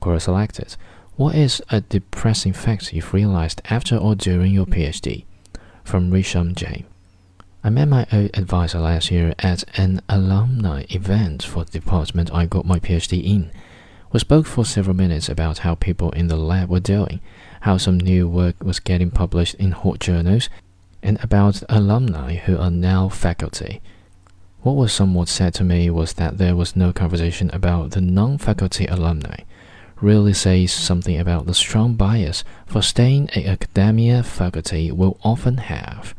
Quora selected. What is a depressing fact you've realized after or during your PhD? From Risham J. I met my old advisor last year at an alumni event for the department I got my PhD in. We spoke for several minutes about how people in the lab were doing, how some new work was getting published in hot journals, and about alumni who are now faculty. What was somewhat said to me was that there was no conversation about the non faculty alumni. Really says something about the strong bias for staying at academia faculty will often have.